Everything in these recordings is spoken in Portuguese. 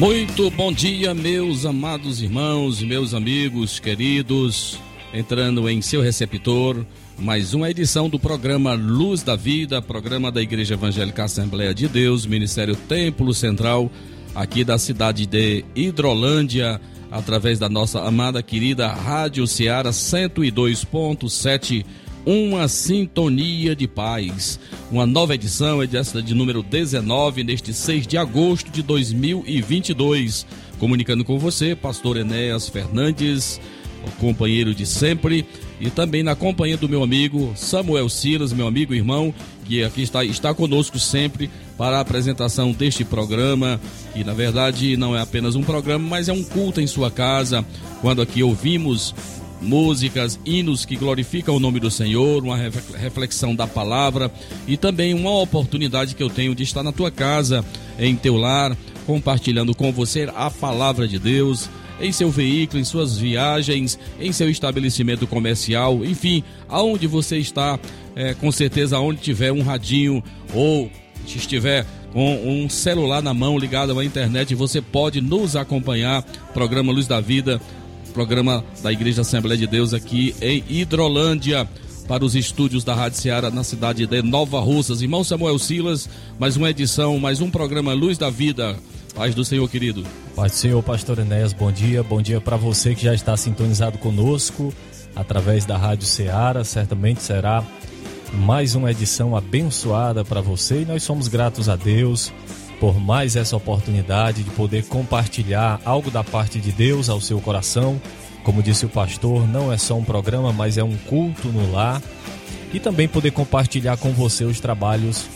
Muito bom dia, meus amados irmãos e meus amigos queridos. Entrando em seu receptor, mais uma edição do programa Luz da Vida, programa da Igreja Evangélica Assembleia de Deus, Ministério Templo Central, aqui da cidade de Hidrolândia, através da nossa amada querida Rádio Ceará 102.7 uma sintonia de paz. Uma nova edição, essa de número 19, neste 6 de agosto de 2022. Comunicando com você, pastor Enéas Fernandes, companheiro de sempre, e também na companhia do meu amigo Samuel Silas, meu amigo e irmão, que aqui está, está conosco sempre para a apresentação deste programa, que na verdade não é apenas um programa, mas é um culto em sua casa, quando aqui ouvimos músicas, hinos que glorificam o nome do Senhor, uma reflexão da palavra e também uma oportunidade que eu tenho de estar na tua casa, em teu lar, compartilhando com você a palavra de Deus, em seu veículo, em suas viagens, em seu estabelecimento comercial, enfim, aonde você está, é, com certeza, aonde tiver um radinho ou estiver com um celular na mão ligado à internet, você pode nos acompanhar. Programa Luz da Vida programa da Igreja Assembleia de Deus aqui em Hidrolândia, para os estúdios da Rádio Ceará na cidade de Nova Russas. Irmão Samuel Silas, mais uma edição, mais um programa Luz da Vida. Paz do Senhor, querido. Paz do Senhor, pastor Enéas, bom dia. Bom dia para você que já está sintonizado conosco através da Rádio Ceará. Certamente será mais uma edição abençoada para você e nós somos gratos a Deus por mais essa oportunidade de poder compartilhar algo da parte de Deus ao seu coração. Como disse o pastor, não é só um programa, mas é um culto no lar. E também poder compartilhar com você os trabalhos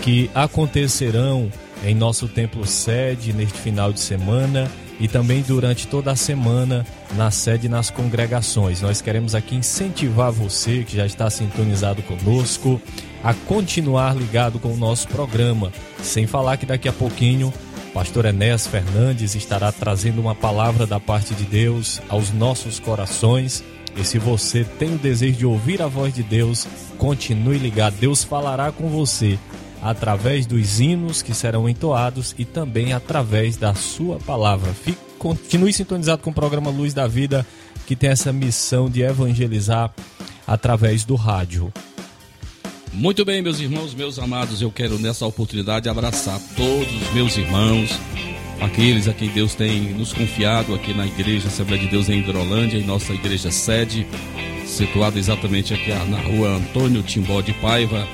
que acontecerão em nosso templo sede neste final de semana e também durante toda a semana na sede nas congregações. Nós queremos aqui incentivar você que já está sintonizado conosco a continuar ligado com o nosso programa. Sem falar que daqui a pouquinho, pastor Enéas Fernandes estará trazendo uma palavra da parte de Deus aos nossos corações. E se você tem o desejo de ouvir a voz de Deus, continue ligado. Deus falará com você através dos hinos que serão entoados e também através da sua palavra. Fique, continue sintonizado com o programa Luz da Vida, que tem essa missão de evangelizar através do rádio. Muito bem, meus irmãos, meus amados, eu quero nessa oportunidade abraçar todos os meus irmãos, aqueles a quem Deus tem nos confiado aqui na Igreja Assembleia de Deus em Hidrolândia, em nossa igreja sede, situada exatamente aqui na rua Antônio Timbó de Paiva,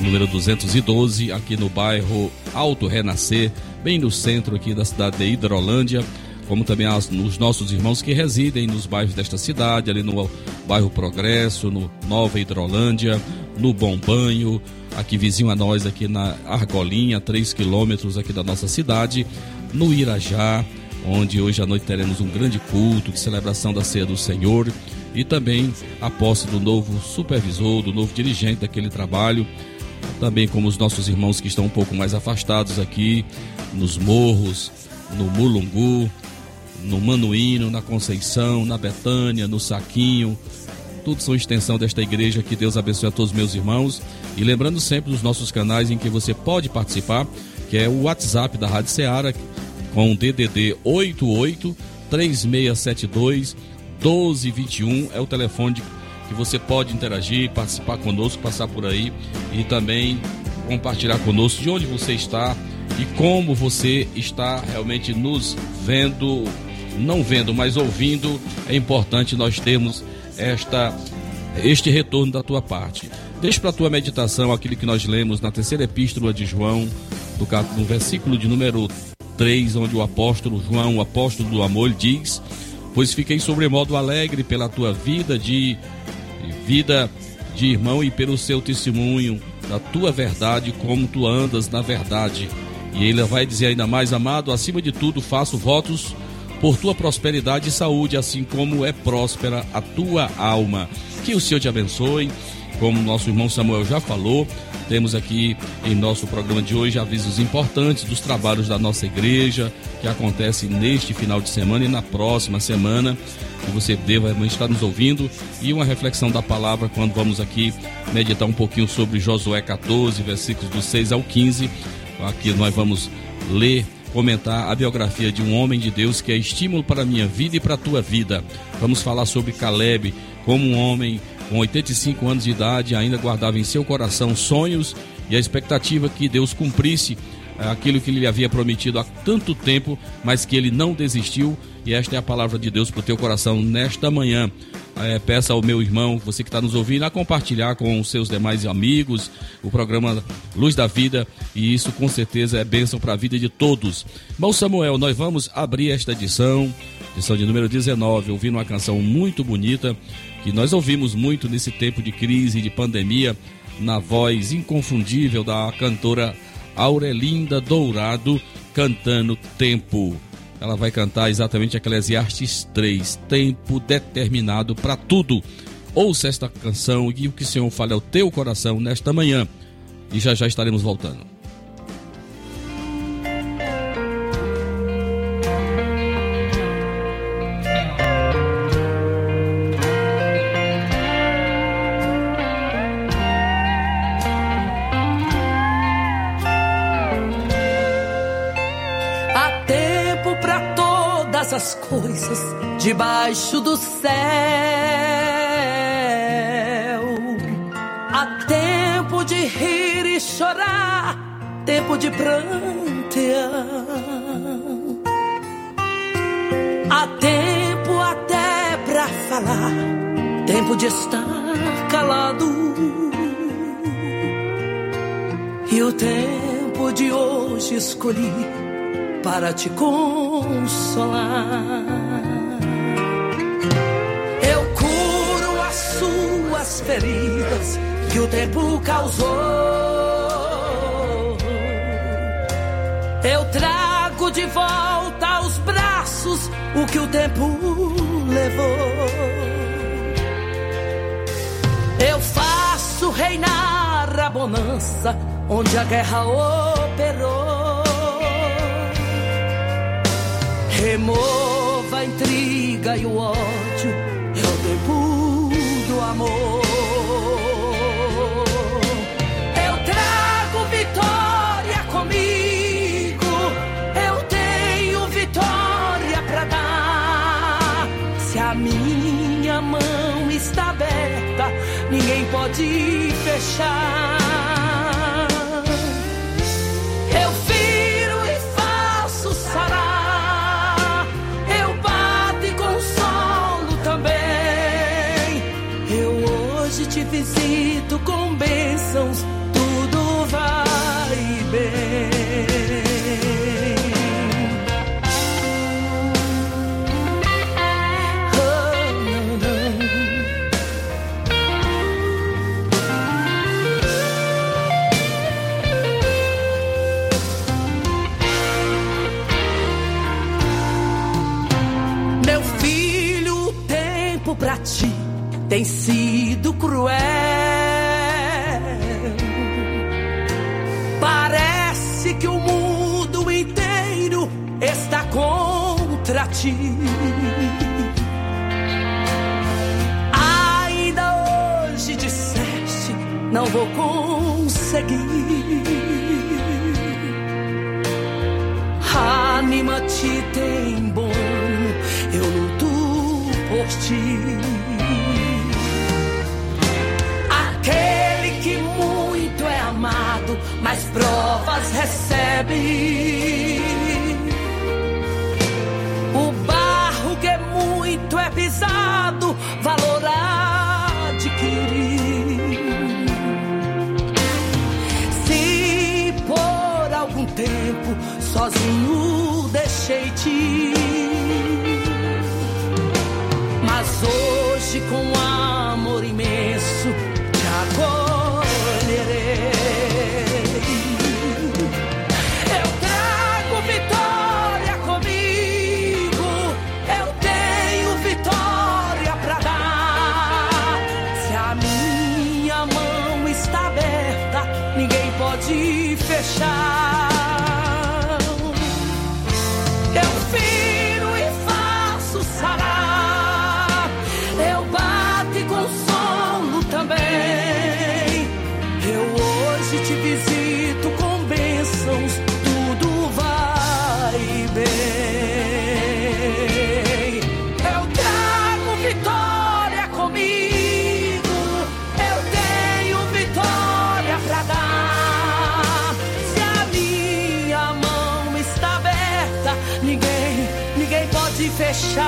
número 212, aqui no bairro Alto Renascer, bem no centro aqui da cidade de Hidrolândia como também as, os nossos irmãos que residem nos bairros desta cidade, ali no bairro Progresso, no Nova Hidrolândia, no Bom Banho, aqui vizinho a nós, aqui na Argolinha, 3 quilômetros aqui da nossa cidade, no Irajá, onde hoje à noite teremos um grande culto de celebração da ceia do Senhor e também a posse do novo supervisor, do novo dirigente daquele trabalho, também como os nossos irmãos que estão um pouco mais afastados aqui, nos morros, no Mulungu, no Manuíno, na Conceição, na Betânia, no Saquinho. Tudo são extensão desta igreja. Que Deus abençoe a todos os meus irmãos. E lembrando sempre dos nossos canais em que você pode participar, que é o WhatsApp da Rádio Ceará, com o DDD 88 3672 1221. É o telefone que você pode interagir, participar conosco, passar por aí e também compartilhar conosco de onde você está e como você está realmente nos vendo não vendo, mas ouvindo, é importante nós termos esta este retorno da tua parte. Deixe para a tua meditação aquilo que nós lemos na terceira epístola de João, no versículo de número 3, onde o apóstolo João, o apóstolo do amor, diz: Pois fiquei sobremodo alegre pela tua vida de vida de irmão e pelo seu testemunho da tua verdade, como tu andas na verdade. E ele vai dizer ainda mais, amado, acima de tudo faço votos por tua prosperidade e saúde, assim como é próspera a tua alma. Que o Senhor te abençoe, como nosso irmão Samuel já falou. Temos aqui em nosso programa de hoje avisos importantes dos trabalhos da nossa igreja que acontecem neste final de semana e na próxima semana. Que você deva estar nos ouvindo e uma reflexão da palavra quando vamos aqui meditar um pouquinho sobre Josué 14, versículos do 6 ao 15. Aqui nós vamos ler comentar a biografia de um homem de Deus que é estímulo para a minha vida e para a tua vida. Vamos falar sobre Caleb, como um homem com 85 anos de idade ainda guardava em seu coração sonhos e a expectativa que Deus cumprisse eh, aquilo que ele havia prometido há tanto tempo, mas que ele não desistiu. E esta é a palavra de Deus para o teu coração nesta manhã. É, peça ao meu irmão, você que está nos ouvindo, a compartilhar com os seus demais amigos o programa Luz da Vida, e isso com certeza é bênção para a vida de todos. Irmão Samuel, nós vamos abrir esta edição, edição de número 19, ouvindo uma canção muito bonita, que nós ouvimos muito nesse tempo de crise, de pandemia, na voz inconfundível da cantora Aurelinda Dourado, cantando Tempo. Ela vai cantar exatamente Eclesiastes 3, tempo determinado para tudo. Ouça esta canção e o que o Senhor fale ao teu coração nesta manhã. E já já estaremos voltando. Debaixo do céu. Há tempo de rir e chorar, tempo de prantear. Há tempo até pra falar, tempo de estar calado. E o tempo de hoje escolhi para te consolar. Suas feridas que o tempo causou. Eu trago de volta aos braços o que o tempo levou. Eu faço reinar a bonança onde a guerra operou. Remova a intriga e o ódio, é o tempo do amor. Pode fechar. Tem sido cruel. Parece que o mundo inteiro está contra ti. Ainda hoje disseste, não vou conseguir. Anima-te, tem bom, eu luto por ti. Deixei-te, mas hoje com pode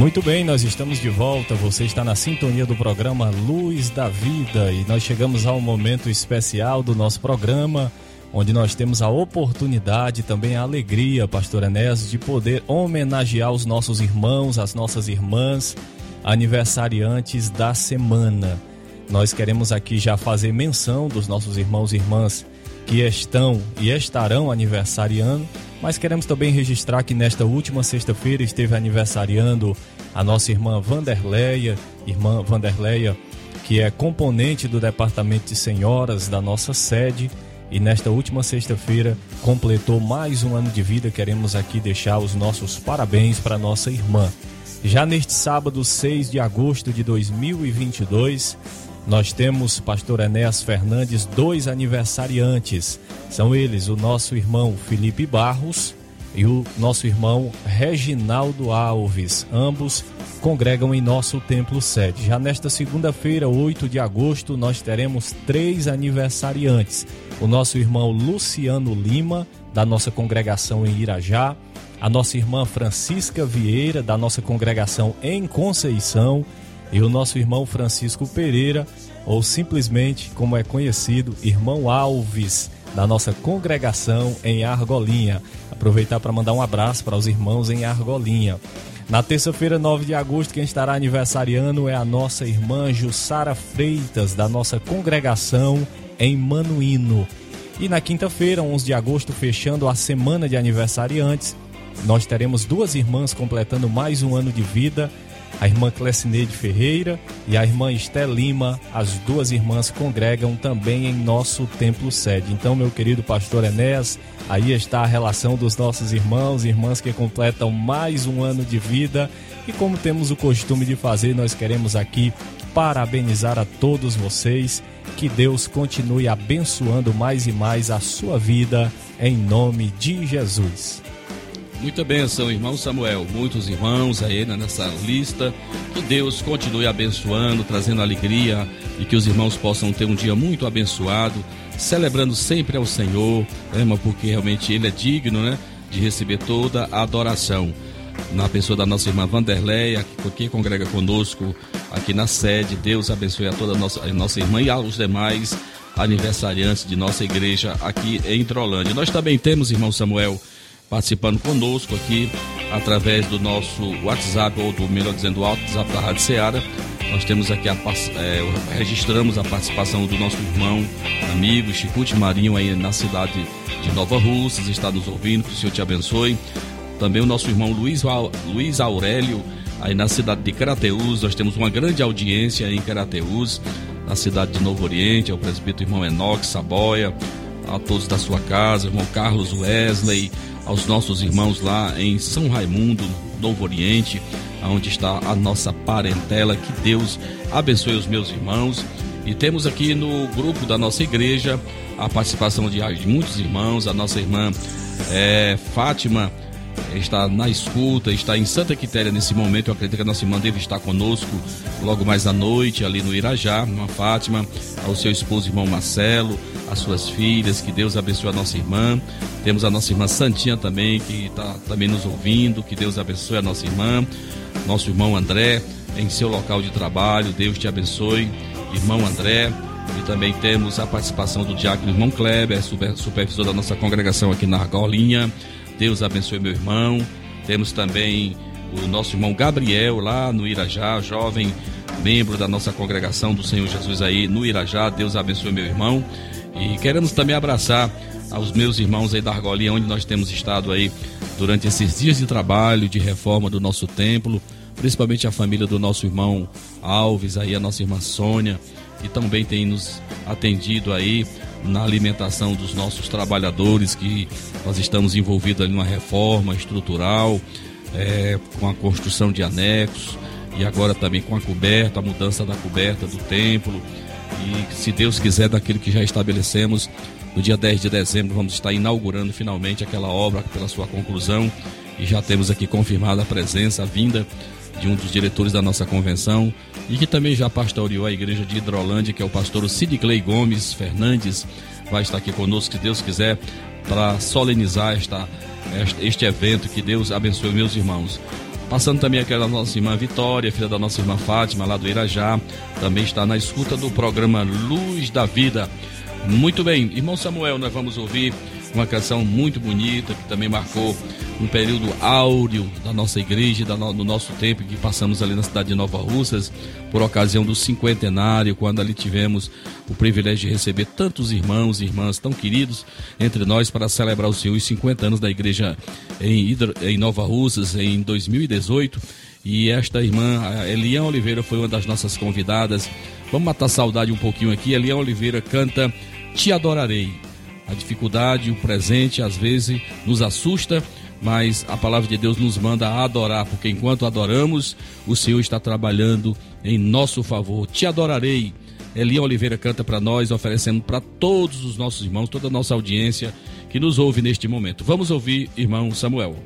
Muito bem, nós estamos de volta. Você está na sintonia do programa Luz da Vida e nós chegamos ao momento especial do nosso programa, onde nós temos a oportunidade, também a alegria, Pastor Enéas, de poder homenagear os nossos irmãos, as nossas irmãs, aniversariantes da semana. Nós queremos aqui já fazer menção dos nossos irmãos e irmãs que estão e estarão aniversariando mas queremos também registrar que nesta última sexta-feira esteve aniversariando a nossa irmã Vanderleia, irmã Vanderleia, que é componente do departamento de senhoras da nossa sede. E nesta última sexta-feira completou mais um ano de vida. Queremos aqui deixar os nossos parabéns para nossa irmã. Já neste sábado, 6 de agosto de 2022, nós temos, pastor Enéas Fernandes, dois aniversariantes. São eles o nosso irmão Felipe Barros e o nosso irmão Reginaldo Alves. Ambos congregam em nosso templo sede. Já nesta segunda-feira, 8 de agosto, nós teremos três aniversariantes. O nosso irmão Luciano Lima, da nossa congregação em Irajá, a nossa irmã Francisca Vieira, da nossa congregação em Conceição, e o nosso irmão Francisco Pereira, ou simplesmente, como é conhecido, irmão Alves, da nossa congregação em Argolinha. Aproveitar para mandar um abraço para os irmãos em Argolinha. Na terça-feira, 9 de agosto, quem estará aniversariando é a nossa irmã Jussara Freitas, da nossa congregação em Manuíno. E na quinta-feira, 11 de agosto, fechando a semana de aniversariantes, nós teremos duas irmãs completando mais um ano de vida a irmã Clecineide Ferreira e a irmã Esté Lima, as duas irmãs congregam também em nosso templo sede. Então, meu querido pastor Enéas, aí está a relação dos nossos irmãos e irmãs que completam mais um ano de vida. E como temos o costume de fazer, nós queremos aqui parabenizar a todos vocês. Que Deus continue abençoando mais e mais a sua vida, em nome de Jesus. Muita bênção, irmão Samuel. Muitos irmãos aí nessa lista. Que Deus continue abençoando, trazendo alegria e que os irmãos possam ter um dia muito abençoado, celebrando sempre ao Senhor, né, porque realmente Ele é digno né, de receber toda a adoração. Na pessoa da nossa irmã Vanderleia, que congrega conosco aqui na sede. Deus abençoe a toda a nossa, a nossa irmã e aos demais aniversariantes de nossa igreja aqui em Trolândia. Nós também temos, irmão Samuel, participando conosco aqui através do nosso WhatsApp, ou do melhor dizendo, WhatsApp da Rádio Ceará. Nós temos aqui a é, registramos a participação do nosso irmão, amigo Chicute Marinho aí na cidade de Nova Russas, está nos ouvindo, que o Senhor te abençoe. Também o nosso irmão Luiz, Luiz Aurélio, aí na cidade de Carateús, nós temos uma grande audiência em Carateús, na cidade de Novo Oriente, ao presbítero irmão Enoque Saboia, a todos da sua casa, irmão Carlos Wesley, aos nossos irmãos lá em São Raimundo, Novo Oriente, onde está a nossa parentela. Que Deus abençoe os meus irmãos. E temos aqui no grupo da nossa igreja a participação de, muitos irmãos, a nossa irmã é, Fátima está na escuta, está em Santa Quitéria nesse momento. Eu acredito que a nossa irmã deve estar conosco logo mais à noite, ali no Irajá, uma Fátima, ao seu esposo irmão Marcelo, as suas filhas, que Deus abençoe a nossa irmã. Temos a nossa irmã Santinha também, que está também nos ouvindo, que Deus abençoe a nossa irmã. Nosso irmão André, em seu local de trabalho, Deus te abençoe. Irmão André, E também temos a participação do diácono irmão Kleber, super- supervisor da nossa congregação aqui na Argolinha. Deus abençoe meu irmão. Temos também o nosso irmão Gabriel lá no Irajá, jovem membro da nossa congregação do Senhor Jesus aí no Irajá. Deus abençoe meu irmão. E queremos também abraçar aos meus irmãos aí da Argolinha, onde nós temos estado aí durante esses dias de trabalho, de reforma do nosso templo, principalmente a família do nosso irmão Alves, aí a nossa irmã Sônia, que também tem nos atendido aí na alimentação dos nossos trabalhadores, que nós estamos envolvidos ali numa reforma estrutural, é, com a construção de anexos e agora também com a coberta, a mudança da coberta do templo. E se Deus quiser, daquilo que já estabelecemos, no dia 10 de dezembro vamos estar inaugurando finalmente aquela obra pela sua conclusão. E já temos aqui confirmada a presença, a vinda de um dos diretores da nossa convenção e que também já pastoreou a igreja de Hidrolândia, que é o pastor Sidney Gomes Fernandes, vai estar aqui conosco, se Deus quiser, para solenizar esta, este, este evento. Que Deus abençoe meus irmãos. Passando também aquela nossa irmã Vitória, filha da nossa irmã Fátima, lá do Irajá, também está na escuta do programa Luz da Vida. Muito bem, irmão Samuel, nós vamos ouvir uma canção muito bonita que também marcou um período áureo da nossa igreja, da no, do nosso tempo que passamos ali na cidade de Nova Russas, por ocasião do cinquentenário, quando ali tivemos o privilégio de receber tantos irmãos e irmãs tão queridos entre nós para celebrar os seus 50 anos da igreja em, em Nova Russas em 2018. E esta irmã, a Eliane Oliveira, foi uma das nossas convidadas. Vamos matar saudade um pouquinho aqui. Eliane Oliveira canta Te Adorarei. A dificuldade, o presente, às vezes nos assusta, mas a palavra de Deus nos manda adorar, porque enquanto adoramos, o Senhor está trabalhando em nosso favor. Te adorarei. Eliane Oliveira canta para nós, oferecendo para todos os nossos irmãos, toda a nossa audiência que nos ouve neste momento. Vamos ouvir, irmão Samuel.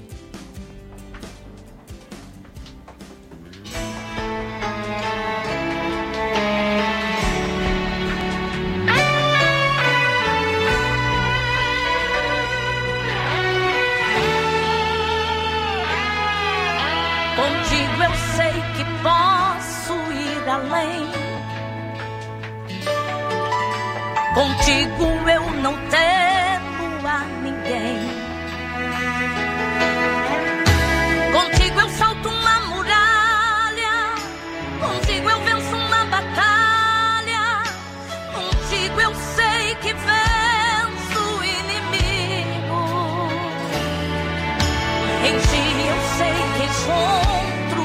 Em ti eu sei que encontro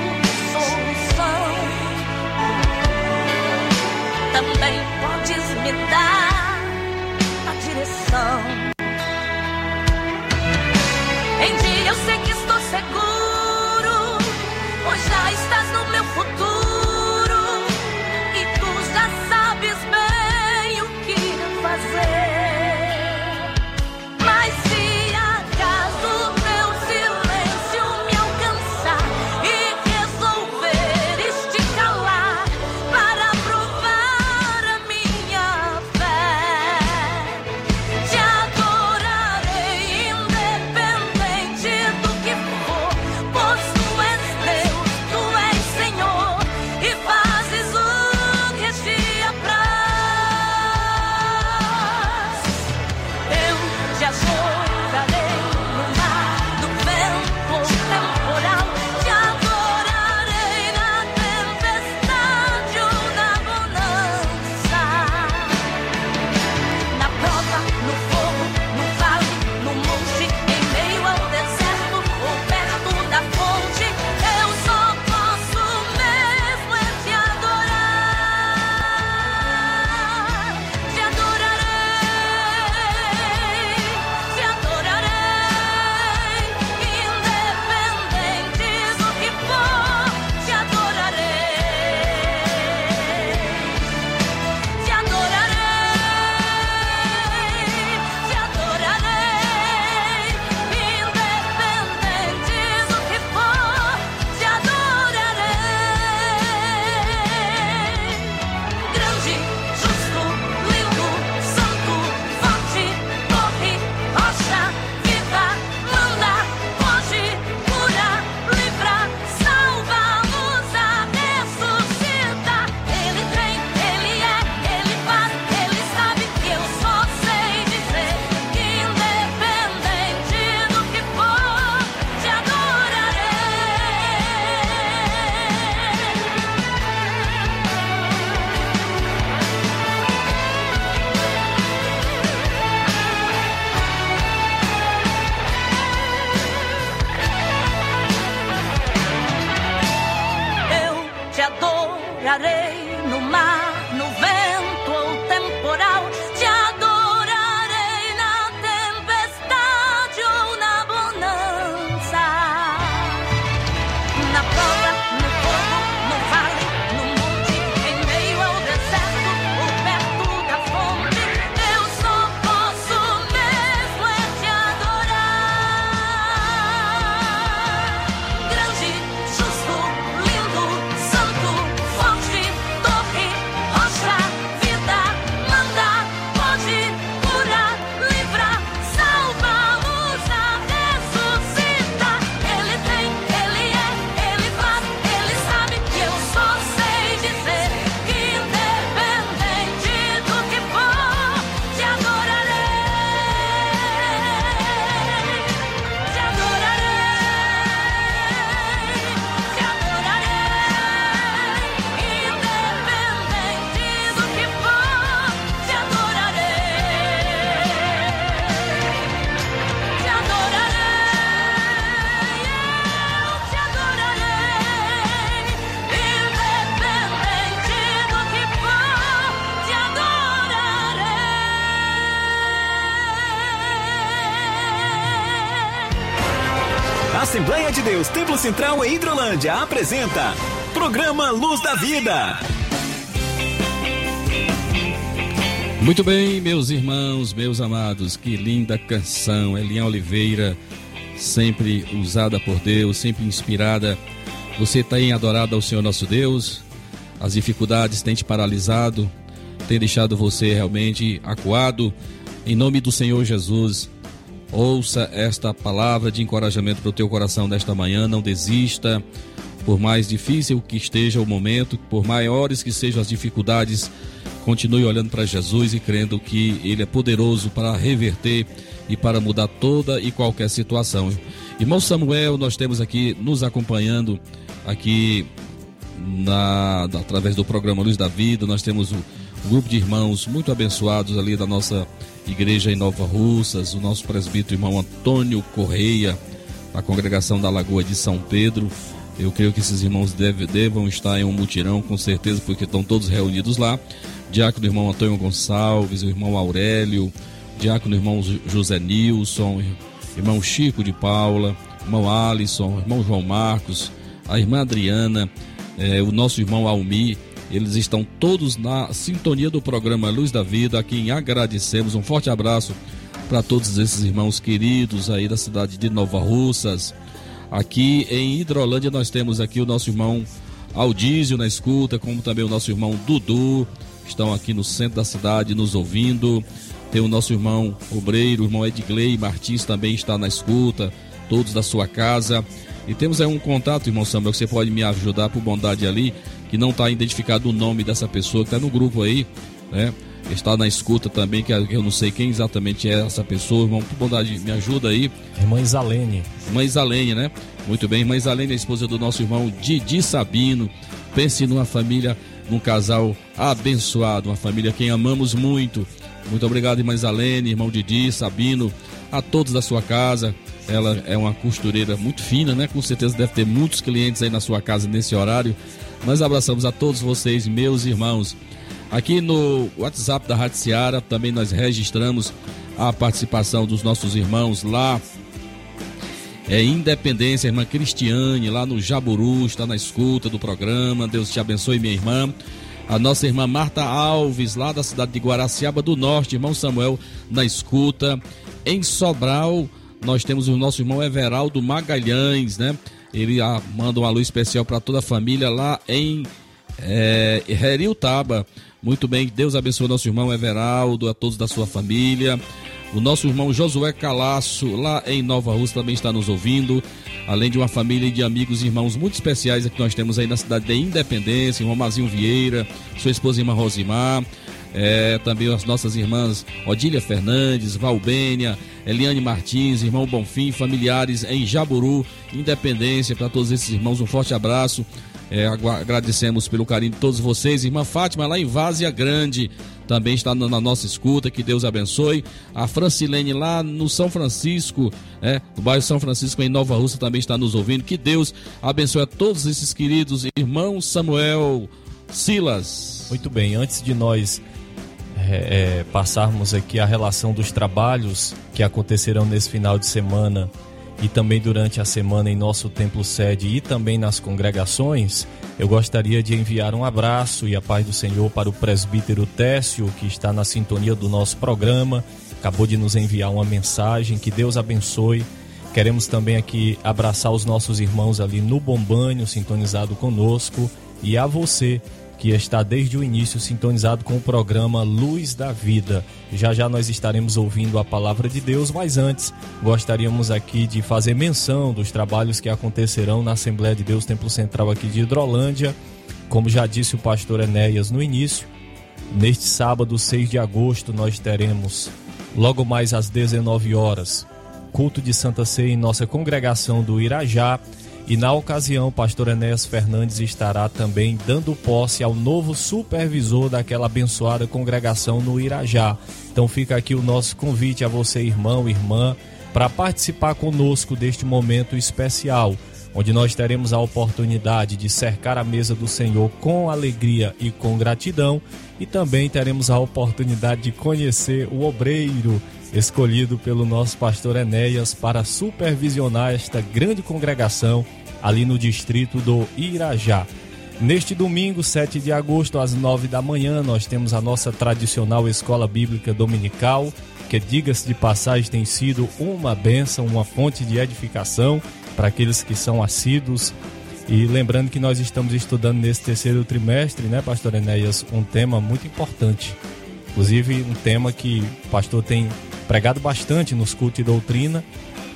solução. Também podes me dar a direção. Deus Templo Central em Hidrolândia apresenta Programa Luz da Vida. Muito bem, meus irmãos, meus amados, que linda canção. Eliane Oliveira, sempre usada por Deus, sempre inspirada. Você tem adorado ao Senhor nosso Deus? As dificuldades têm te paralisado, têm deixado você realmente acuado? Em nome do Senhor Jesus, ouça esta palavra de encorajamento para o teu coração nesta manhã. Não desista, por mais difícil que esteja o momento, por maiores que sejam as dificuldades Continue olhando para Jesus e crendo que Ele é poderoso para reverter e para mudar toda e qualquer situação. Irmão Samuel, nós temos aqui nos acompanhando aqui na, através do programa Luz da Vida, nós temos um, grupo de irmãos muito abençoados ali da nossa igreja em Nova Russas, o nosso presbítero irmão Antônio Correia, da congregação da Lagoa de São Pedro. Eu creio que esses irmãos deve, devam estar em um mutirão, com certeza, porque estão todos reunidos lá diácono irmão Antônio Gonçalves, o irmão Aurélio, diácono irmão José Nilson, irmão Chico de Paula, irmão Alisson, irmão João Marcos, a irmã Adriana, eh, o nosso irmão Almi, eles estão todos na sintonia do programa Luz da Vida, a quem agradecemos. Um forte abraço para todos esses irmãos queridos aí da cidade de Nova Russas. Aqui em Hidrolândia nós temos aqui o nosso irmão Aldísio na escuta, como também o nosso irmão Dudu, estão aqui no centro da cidade nos ouvindo. Tem o nosso irmão obreiro, o irmão Edgley Martins também está na escuta, todos da sua casa. E temos aí um contato, irmão Samuel, que você pode me ajudar por bondade ali, que não está identificado o nome dessa pessoa que está no grupo aí, né? Está na escuta também, que eu não sei quem exatamente é essa pessoa, irmão, por bondade, me ajuda aí. Irmã Isalene. Irmã Isalene, né? Muito bem, irmã Isalene a esposa do nosso irmão Didi Sabino. Pense numa família num casal abençoado, uma família quem amamos muito. Muito obrigado, irmã Isalene, irmão Didi, Sabino, a todos da sua casa. Ela é uma costureira muito fina, né? Com certeza deve ter muitos clientes aí na sua casa nesse horário. Nós abraçamos a todos vocês, meus irmãos. Aqui no WhatsApp da Rádio Seara também nós registramos a participação dos nossos irmãos lá é, Independência, irmã Cristiane, lá no Jaburu, está na escuta do programa. Deus te abençoe, minha irmã. A nossa irmã Marta Alves, lá da cidade de Guaraciaba do Norte, irmão Samuel, na escuta. Em Sobral, nós temos o nosso irmão Everaldo Magalhães, né? Ele ah, manda uma luz especial para toda a família lá em é, Heriutaba. Muito bem, Deus abençoe nosso irmão Everaldo, a todos da sua família. O nosso irmão Josué Calaço, lá em Nova Rússia, também está nos ouvindo. Além de uma família de amigos e irmãos muito especiais que nós temos aí na cidade de Independência, irmão Mazinho Vieira, sua esposa irmã Rosimar. É, também as nossas irmãs Odília Fernandes, Valbênia, Eliane Martins, irmão Bonfim, familiares em Jaburu, Independência, para todos esses irmãos, um forte abraço. É, agradecemos pelo carinho de todos vocês. Irmã Fátima, lá em Várzea Grande, também está na nossa escuta. Que Deus abençoe. A Francilene, lá no São Francisco, é, no bairro São Francisco, em Nova Rússia, também está nos ouvindo. Que Deus abençoe a todos esses queridos irmãos Samuel Silas. Muito bem, antes de nós é, é, passarmos aqui a relação dos trabalhos que acontecerão nesse final de semana e também durante a semana em nosso templo sede e também nas congregações, eu gostaria de enviar um abraço e a paz do Senhor para o presbítero Técio, que está na sintonia do nosso programa, acabou de nos enviar uma mensagem, que Deus abençoe. Queremos também aqui abraçar os nossos irmãos ali no Bombanho, sintonizado conosco, e a você que está desde o início sintonizado com o programa Luz da Vida. Já já nós estaremos ouvindo a palavra de Deus, mas antes gostaríamos aqui de fazer menção dos trabalhos que acontecerão na Assembleia de Deus Templo Central aqui de Hidrolândia. Como já disse o pastor Enéas no início, neste sábado 6 de agosto nós teremos logo mais às 19 horas culto de Santa Ceia em nossa congregação do Irajá e na ocasião, pastor Enéas Fernandes estará também dando posse ao novo supervisor daquela abençoada congregação no Irajá. Então fica aqui o nosso convite a você, irmão, irmã, para participar conosco deste momento especial, onde nós teremos a oportunidade de cercar a mesa do Senhor com alegria e com gratidão, e também teremos a oportunidade de conhecer o obreiro escolhido pelo nosso pastor Enéas para supervisionar esta grande congregação ali no distrito do Irajá. Neste domingo, 7 de agosto, às 9 da manhã, nós temos a nossa tradicional escola bíblica dominical, que, diga-se de passagem, tem sido uma bênção, uma fonte de edificação para aqueles que são assíduos. E lembrando que nós estamos estudando nesse terceiro trimestre, né, Pastor Enéas, um tema muito importante. Inclusive, um tema que o pastor tem pregado bastante nos cultos e doutrina,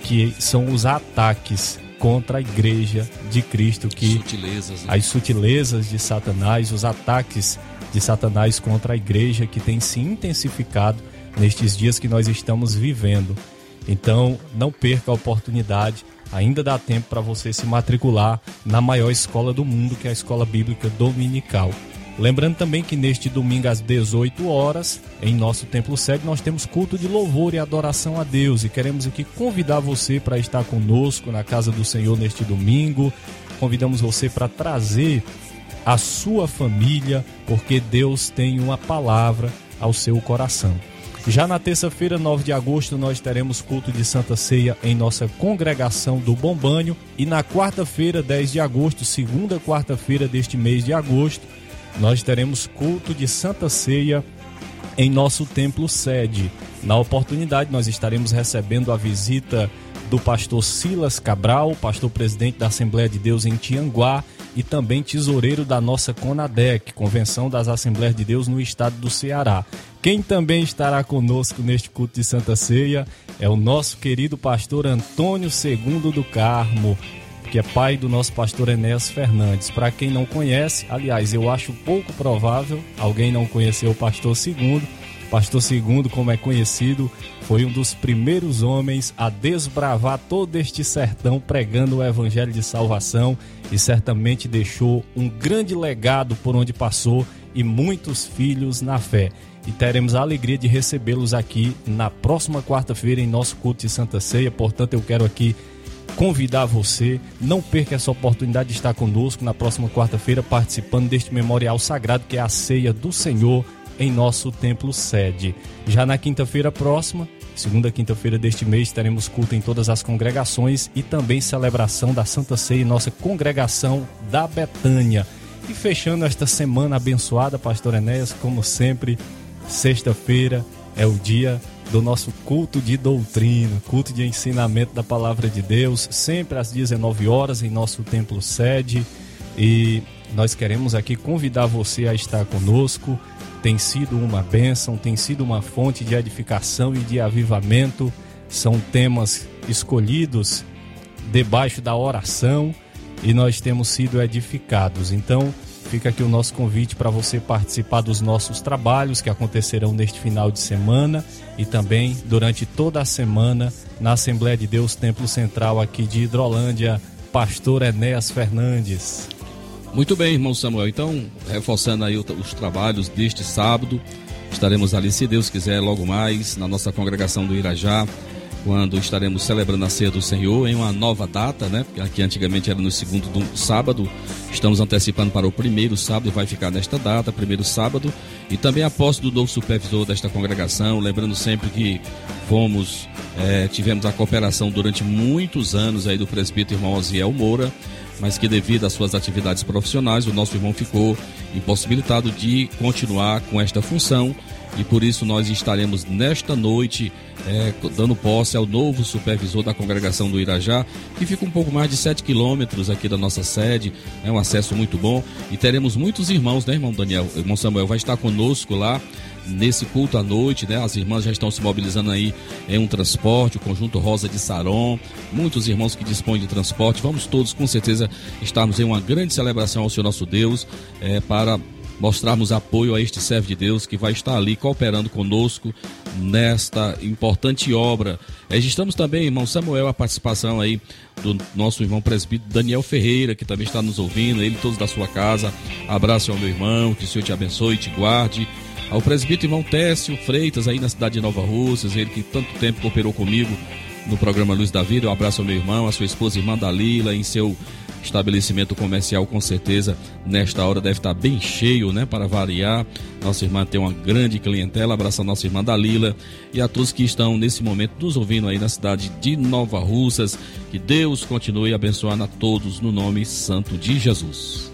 que são os ataques contra a igreja de Cristo, que Sutilezas, né? as sutilezas de Satanás, os ataques de Satanás contra a igreja que tem se intensificado nestes dias que nós estamos vivendo. Então, não perca a oportunidade, ainda dá tempo para você se matricular na maior escola do mundo, que é a Escola Bíblica Dominical. Lembrando também que neste domingo às 18 horas, em nosso templo sede, nós temos culto de louvor e adoração a Deus e queremos aqui convidar você para estar conosco na casa do Senhor neste domingo. Convidamos você para trazer a sua família, porque Deus tem uma palavra ao seu coração. Já na terça-feira, 9 de agosto, nós teremos culto de Santa Ceia em nossa congregação do Bombanho. E na quarta-feira, 10 de agosto, segunda quarta-feira deste mês de agosto, nós teremos culto de Santa Ceia em nosso templo sede. Na oportunidade, nós estaremos recebendo a visita do pastor Silas Cabral, pastor presidente da Assembleia de Deus em Tianguá e também tesoureiro da nossa CONADEC, Convenção das Assembleias de Deus no estado do Ceará. Quem também estará conosco neste culto de Santa Ceia é o nosso querido pastor Antônio Segundo do Carmo, que é pai do nosso pastor Enéas Fernandes. Para quem não conhece, aliás, eu acho pouco provável alguém não conhecer o pastor Segundo. Pastor Segundo, como é conhecido, foi um dos primeiros homens a desbravar todo este sertão pregando o evangelho de salvação e certamente deixou um grande legado por onde passou e muitos filhos na fé. E teremos a alegria de recebê-los aqui na próxima quarta-feira em nosso culto de Santa Ceia. Portanto, eu quero aqui convidar você, não perca essa oportunidade de estar conosco na próxima quarta-feira participando deste memorial sagrado que é a ceia do Senhor em nosso templo sede. Já na quinta-feira próxima, segunda quinta-feira deste mês, teremos culto em todas as congregações e também celebração da Santa Ceia em nossa congregação da Betânia. E fechando esta semana abençoada, Pastor Enéas, como sempre, sexta-feira é o dia do nosso culto de doutrina, culto de ensinamento da palavra de Deus, sempre às 19 horas em nosso templo sede. E nós queremos aqui convidar você a estar conosco. Tem sido uma bênção, tem sido uma fonte de edificação e de avivamento. São temas escolhidos debaixo da oração e nós temos sido edificados. Então, fica aqui o nosso convite para você participar dos nossos trabalhos que acontecerão neste final de semana e também durante toda a semana na Assembleia de Deus Templo Central aqui de Hidrolândia, Pastor Enéas Fernandes. Muito bem, irmão Samuel. Então, reforçando aí os trabalhos deste sábado, estaremos ali, se Deus quiser, logo mais, na nossa congregação do Irajá, quando estaremos celebrando a ceia do Senhor em uma nova data, né? Porque aqui antigamente era no segundo do sábado, estamos antecipando para o primeiro sábado vai ficar nesta data, primeiro sábado, e também a posse do novo supervisor desta congregação, lembrando sempre que fomos, eh, tivemos a cooperação durante muitos anos aí do presbítero irmão Osiel Moura, mas que devido às suas atividades profissionais, o nosso irmão ficou impossibilitado de continuar com esta função e por isso nós estaremos nesta noite eh, dando posse ao novo supervisor da congregação do Irajá, que fica um pouco mais de 7 quilômetros aqui da nossa sede, é um acesso muito bom e teremos muitos irmãos, né, irmão Daniel? Irmão Samuel vai estar conosco lá nesse culto à noite, né? As irmãs já estão se mobilizando aí em um transporte, o conjunto Rosa de Saron, muitos irmãos que dispõem de transporte. Vamos todos, com certeza, estarmos em uma grande celebração ao Senhor nosso Deus, eh, para mostrarmos apoio a este servo de Deus que vai estar ali cooperando conosco nesta importante obra. Registramos também, irmão Samuel, a participação aí do nosso irmão presbítero Daniel Ferreira, que também está nos ouvindo, ele todos da sua casa. Abraço ao meu irmão, que o Senhor te abençoe e te guarde. Ao presbítero irmão Técio Freitas, aí na cidade de Nova Russas, ele que tanto tempo cooperou comigo no programa Luz da Vida. Um abraço ao meu irmão, a sua esposa, irmã Dalila, em seu estabelecimento comercial com certeza nesta hora deve estar bem cheio, né, para variar. Nossa irmã tem uma grande clientela, abraça a nossa irmã Dalila e a todos que estão nesse momento nos ouvindo aí na cidade de Nova Russas. Que Deus continue abençoando a todos no nome santo de Jesus.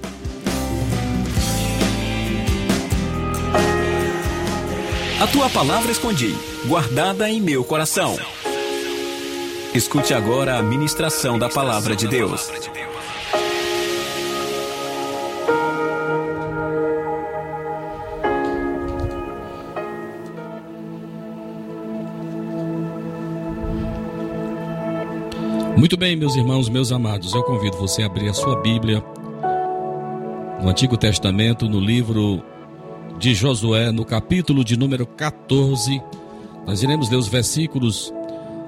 A tua palavra escondi, guardada em meu coração. Escute agora a ministração da palavra de Deus. Muito bem, meus irmãos, meus amados, eu convido você a abrir a sua Bíblia no Antigo Testamento, no livro de Josué, no capítulo de número 14. Nós iremos ler os versículos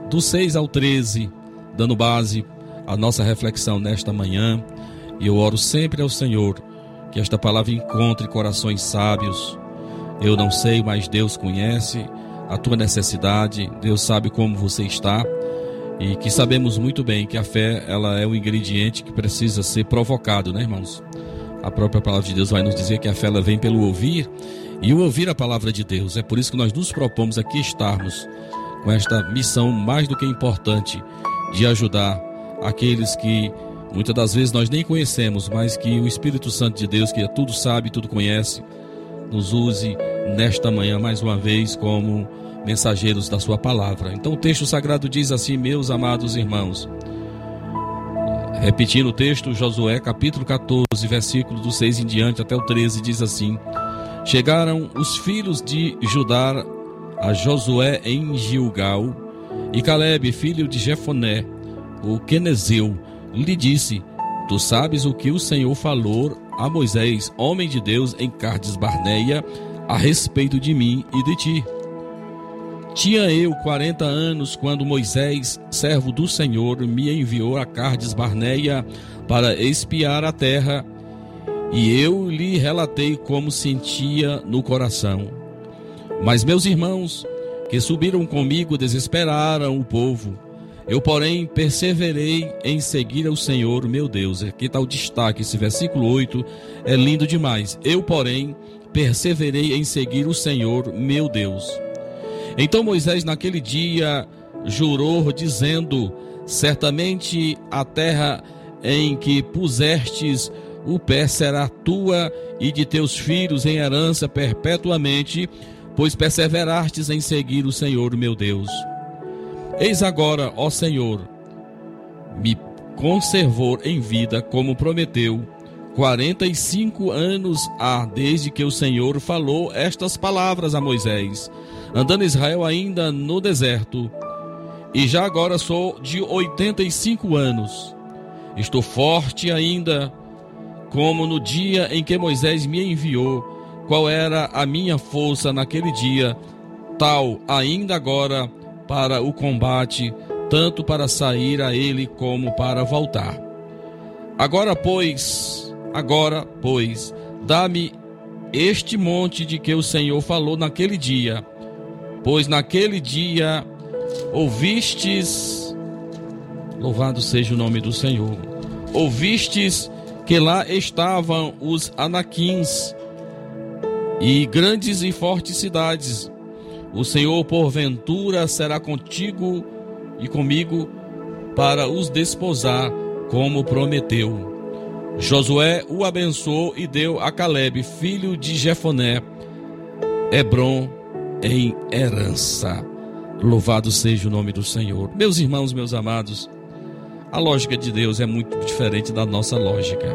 do 6 ao 13, dando base à nossa reflexão nesta manhã. E eu oro sempre ao Senhor que esta palavra encontre corações sábios. Eu não sei, mas Deus conhece a tua necessidade, Deus sabe como você está e que sabemos muito bem que a fé ela é um ingrediente que precisa ser provocado, né, irmãos? A própria palavra de Deus vai nos dizer que a fé ela vem pelo ouvir e o ouvir a palavra de Deus. É por isso que nós nos propomos aqui estarmos com esta missão mais do que importante de ajudar aqueles que muitas das vezes nós nem conhecemos, mas que o Espírito Santo de Deus, que tudo sabe, tudo conhece, nos use nesta manhã mais uma vez como mensageiros da sua palavra. Então o texto sagrado diz assim, meus amados irmãos. Repetindo o texto, Josué capítulo 14, versículo do 6 em diante até o 13 diz assim: Chegaram os filhos de Judá a Josué em Gilgal, e Caleb, filho de Jefoné, o quenezeu, lhe disse: Tu sabes o que o Senhor falou a Moisés, homem de Deus, em Cardes Barneia, a respeito de mim e de ti. Tinha eu quarenta anos quando Moisés, servo do Senhor, me enviou a Cardes Barneia para espiar a terra, e eu lhe relatei como sentia no coração. Mas meus irmãos, que subiram comigo, desesperaram o povo. Eu, porém, perseverei em seguir ao Senhor, meu Deus. Aqui está o destaque, esse versículo 8 é lindo demais. Eu, porém, perseverei em seguir o Senhor, meu Deus. Então Moisés, naquele dia, jurou, dizendo: Certamente a terra em que pusestes o pé será tua e de teus filhos em herança perpetuamente, pois perseverastes em seguir o Senhor meu Deus. Eis agora, ó Senhor, me conservou em vida como prometeu. Quarenta e cinco anos há desde que o Senhor falou estas palavras a Moisés, andando Israel ainda no deserto. E já agora sou de oitenta e cinco anos. Estou forte ainda, como no dia em que Moisés me enviou. Qual era a minha força naquele dia, tal ainda agora para o combate, tanto para sair a ele como para voltar. Agora, pois, agora, pois, dá-me este monte de que o Senhor falou naquele dia, pois naquele dia ouvistes, louvado seja o nome do Senhor, ouvistes que lá estavam os anaquins e grandes e fortes cidades, o Senhor, porventura, será contigo e comigo para os desposar, como prometeu. Josué o abençoou e deu a Caleb, filho de Jefoné, Hebron em herança. Louvado seja o nome do Senhor. Meus irmãos, meus amados, a lógica de Deus é muito diferente da nossa lógica.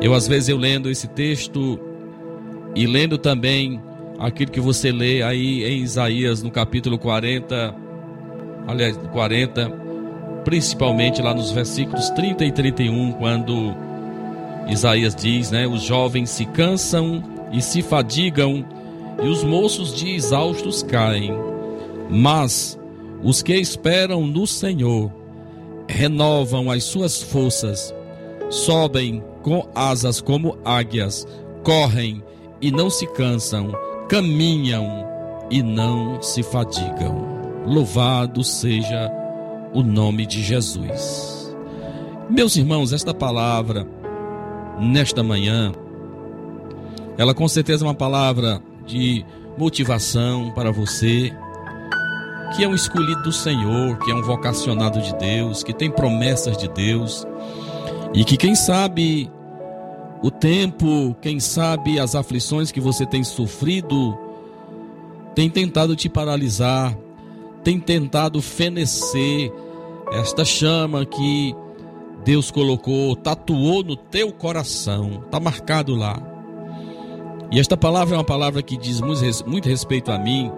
Eu às vezes eu lendo esse texto e lendo também aquilo que você lê aí em Isaías no capítulo 40, aliás, 40, principalmente lá nos versículos 30 e 31, quando Isaías diz, né, os jovens se cansam e se fadigam e os moços de exaustos caem, mas os que esperam no Senhor renovam as suas forças, sobem com asas como águias, correm e não se cansam, caminham e não se fadigam. Louvado seja o nome de Jesus. Meus irmãos, esta palavra, nesta manhã, ela com certeza é uma palavra de motivação para você, que é um escolhido do Senhor, que é um vocacionado de Deus, que tem promessas de Deus, e que quem sabe o tempo, quem sabe as aflições que você tem sofrido, tem tentado te paralisar, tem tentado fenecer esta chama que Deus colocou, tatuou no teu coração, está marcado lá. E esta palavra é uma palavra que diz muito respeito a mim,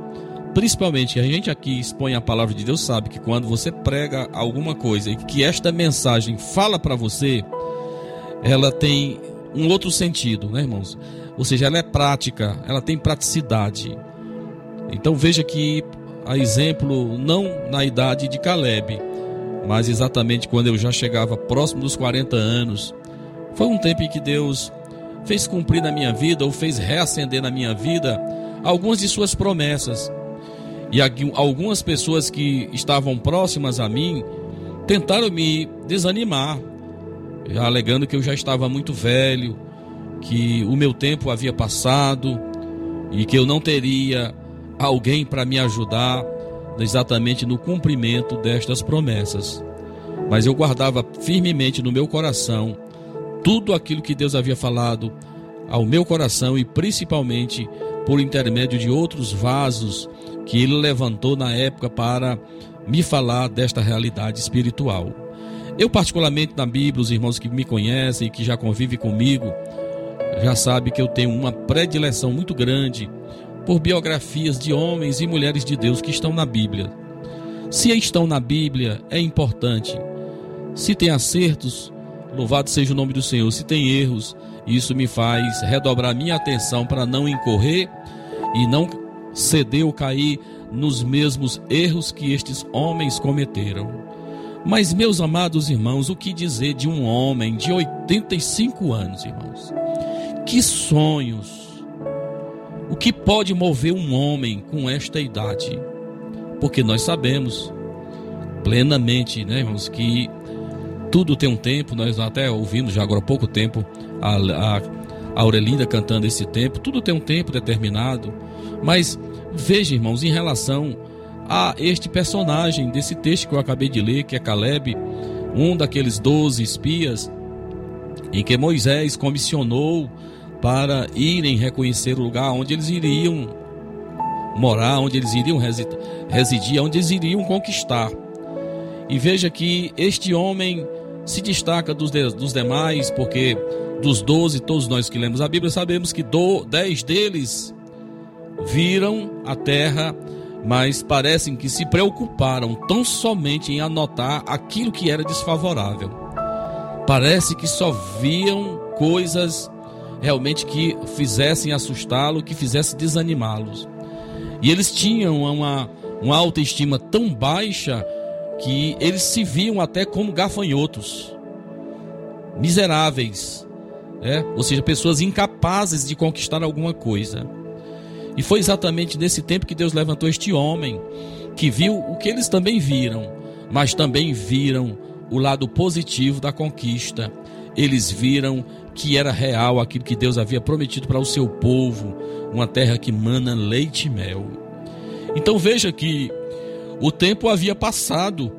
principalmente a gente aqui expõe a palavra de Deus, sabe que quando você prega alguma coisa e que esta mensagem fala para você, ela tem um outro sentido, né, irmãos? Ou seja, ela é prática, ela tem praticidade. Então veja que a exemplo não na idade de Caleb, mas exatamente quando eu já chegava próximo dos 40 anos, foi um tempo em que Deus fez cumprir na minha vida ou fez reacender na minha vida algumas de suas promessas. E algumas pessoas que estavam próximas a mim tentaram me desanimar, alegando que eu já estava muito velho, que o meu tempo havia passado e que eu não teria alguém para me ajudar exatamente no cumprimento destas promessas. Mas eu guardava firmemente no meu coração tudo aquilo que Deus havia falado ao meu coração e principalmente por intermédio de outros vasos que ele levantou na época para me falar desta realidade espiritual. Eu particularmente na Bíblia, os irmãos que me conhecem e que já convivem comigo, já sabe que eu tenho uma predileção muito grande por biografias de homens e mulheres de Deus que estão na Bíblia. Se estão na Bíblia, é importante. Se tem acertos, louvado seja o nome do Senhor. Se tem erros, isso me faz redobrar minha atenção para não incorrer e não ceder ou cair nos mesmos erros que estes homens cometeram. Mas, meus amados irmãos, o que dizer de um homem de 85 anos, irmãos? Que sonhos, o que pode mover um homem com esta idade? Porque nós sabemos plenamente, né, irmãos, que tudo tem um tempo, nós até ouvimos já agora há pouco tempo a, a, a Aurelinda cantando esse tempo, tudo tem um tempo determinado, mas veja, irmãos, em relação a este personagem desse texto que eu acabei de ler, que é Caleb, um daqueles doze espias, em que Moisés comissionou para irem reconhecer o lugar onde eles iriam morar, onde eles iriam residir, onde eles iriam conquistar. E veja que este homem se destaca dos, dos demais, porque dos doze, todos nós que lemos a Bíblia, sabemos que do, dez deles viram a terra, mas parecem que se preocuparam tão somente em anotar aquilo que era desfavorável. Parece que só viam coisas realmente que fizessem assustá-lo, que fizessem desanimá-los. E eles tinham uma, uma autoestima tão baixa que eles se viam até como gafanhotos, miseráveis, né? ou seja, pessoas incapazes de conquistar alguma coisa. E foi exatamente nesse tempo que Deus levantou este homem, que viu o que eles também viram, mas também viram o lado positivo da conquista. Eles viram que era real aquilo que Deus havia prometido para o seu povo, uma terra que mana leite e mel. Então veja que o tempo havia passado.